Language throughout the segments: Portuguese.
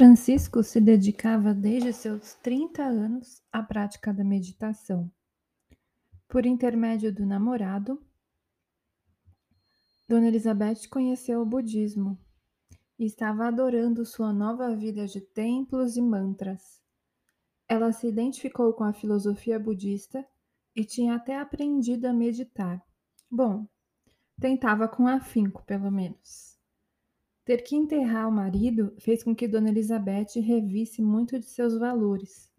Francisco se dedicava desde seus 30 anos à prática da meditação. Por intermédio do namorado, Dona Elizabeth conheceu o budismo e estava adorando sua nova vida de templos e mantras. Ela se identificou com a filosofia budista e tinha até aprendido a meditar. Bom, tentava com afinco, pelo menos. Ter que enterrar o marido fez com que Dona Elizabeth revisse muito de seus valores.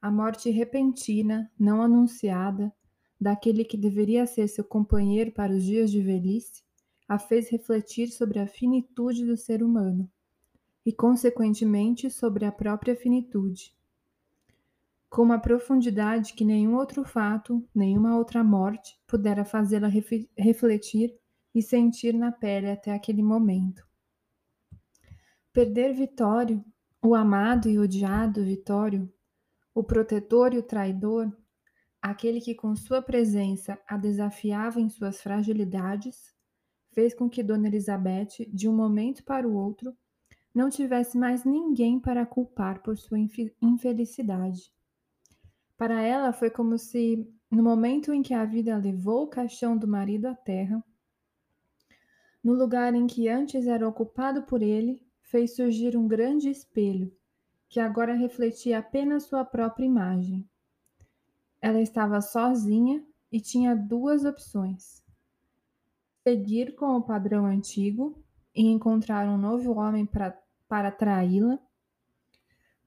A morte repentina, não anunciada, daquele que deveria ser seu companheiro para os dias de velhice, a fez refletir sobre a finitude do ser humano e, consequentemente, sobre a própria finitude. Com uma profundidade que nenhum outro fato, nenhuma outra morte pudera fazê-la refletir e sentir na pele até aquele momento. Perder Vitório, o amado e odiado Vitório, o protetor e o traidor, aquele que com sua presença a desafiava em suas fragilidades, fez com que Dona Elizabeth, de um momento para o outro, não tivesse mais ninguém para culpar por sua infelicidade. Para ela foi como se, no momento em que a vida levou o caixão do marido à terra, no lugar em que antes era ocupado por ele, fez surgir um grande espelho, que agora refletia apenas sua própria imagem. Ela estava sozinha e tinha duas opções: seguir com o padrão antigo e encontrar um novo homem pra, para traí-la,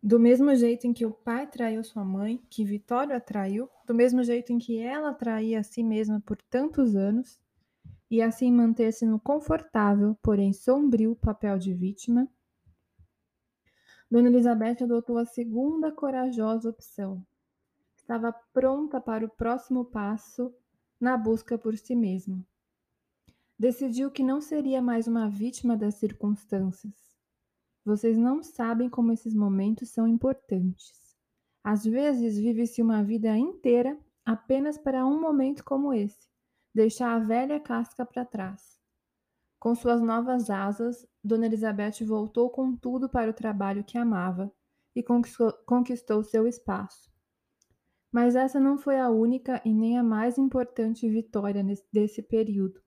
do mesmo jeito em que o pai traiu sua mãe, que Vitório a traiu, do mesmo jeito em que ela traía a si mesma por tantos anos, e assim manter-se no confortável, porém sombrio papel de vítima, Dona Elizabeth adotou a segunda corajosa opção. Estava pronta para o próximo passo na busca por si mesma. Decidiu que não seria mais uma vítima das circunstâncias. Vocês não sabem como esses momentos são importantes. Às vezes vive-se uma vida inteira apenas para um momento como esse deixar a velha casca para trás. Com suas novas asas, Dona Elizabeth voltou com tudo para o trabalho que amava e conquistou, seu espaço. Mas essa não foi a única e nem a mais importante vitória desse período.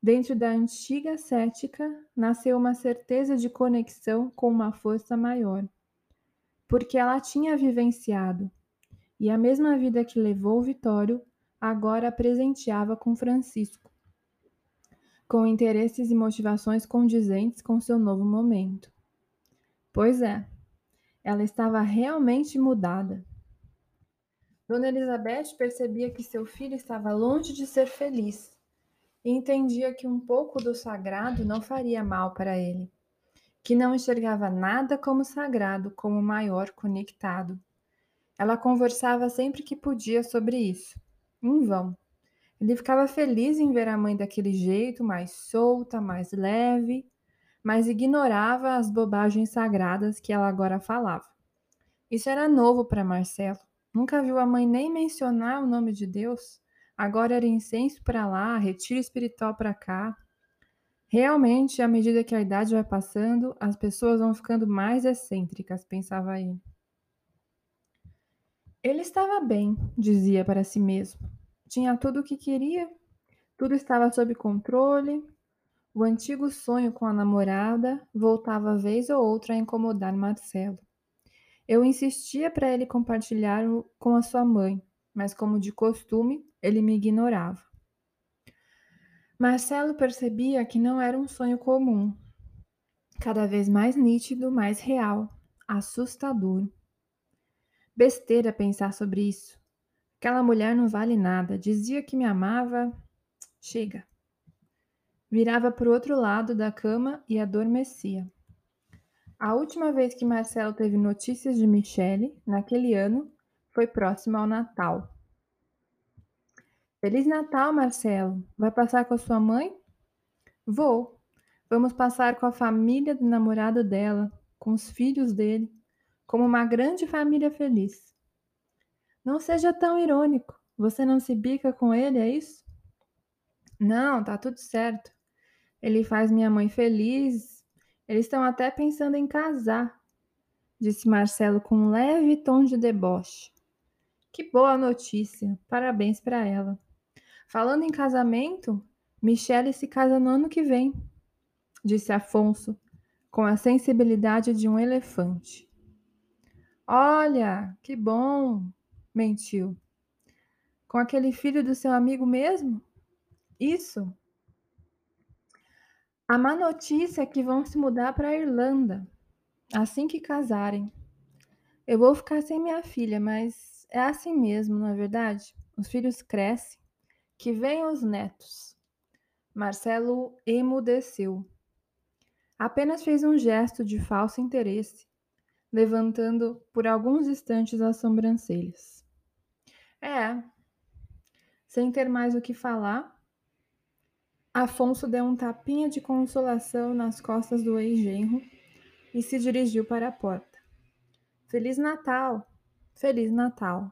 Dentro da antiga cética nasceu uma certeza de conexão com uma força maior, porque ela tinha vivenciado, e a mesma vida que levou Vitório agora a presenteava com Francisco com interesses e motivações condizentes com seu novo momento. Pois é, ela estava realmente mudada. Dona Elizabeth percebia que seu filho estava longe de ser feliz e entendia que um pouco do sagrado não faria mal para ele, que não enxergava nada como sagrado, como maior conectado. Ela conversava sempre que podia sobre isso, em vão. Ele ficava feliz em ver a mãe daquele jeito, mais solta, mais leve, mas ignorava as bobagens sagradas que ela agora falava. Isso era novo para Marcelo. Nunca viu a mãe nem mencionar o nome de Deus. Agora era incenso para lá, retiro espiritual para cá. Realmente, à medida que a idade vai passando, as pessoas vão ficando mais excêntricas, pensava ele. Ele estava bem, dizia para si mesmo. Tinha tudo o que queria, tudo estava sob controle. O antigo sonho com a namorada voltava vez ou outra a incomodar Marcelo. Eu insistia para ele compartilhar com a sua mãe, mas, como de costume, ele me ignorava. Marcelo percebia que não era um sonho comum, cada vez mais nítido, mais real, assustador. Besteira pensar sobre isso. Aquela mulher não vale nada. Dizia que me amava. Chega. Virava para o outro lado da cama e adormecia. A última vez que Marcelo teve notícias de Michele, naquele ano, foi próximo ao Natal. Feliz Natal, Marcelo. Vai passar com a sua mãe? Vou. Vamos passar com a família do namorado dela, com os filhos dele, como uma grande família feliz. Não seja tão irônico. Você não se bica com ele, é isso? Não, tá tudo certo. Ele faz minha mãe feliz. Eles estão até pensando em casar. disse Marcelo com um leve tom de deboche. Que boa notícia! Parabéns para ela. Falando em casamento, Michele se casa no ano que vem, disse Afonso, com a sensibilidade de um elefante. Olha, que bom! Mentiu. Com aquele filho do seu amigo mesmo? Isso. A má notícia é que vão se mudar para a Irlanda assim que casarem. Eu vou ficar sem minha filha, mas é assim mesmo, não é verdade? Os filhos crescem, que venham os netos. Marcelo emudeceu. Apenas fez um gesto de falso interesse, levantando por alguns instantes as sobrancelhas. É. Sem ter mais o que falar, Afonso deu um tapinha de consolação nas costas do ex-genro e se dirigiu para a porta. Feliz Natal! Feliz Natal!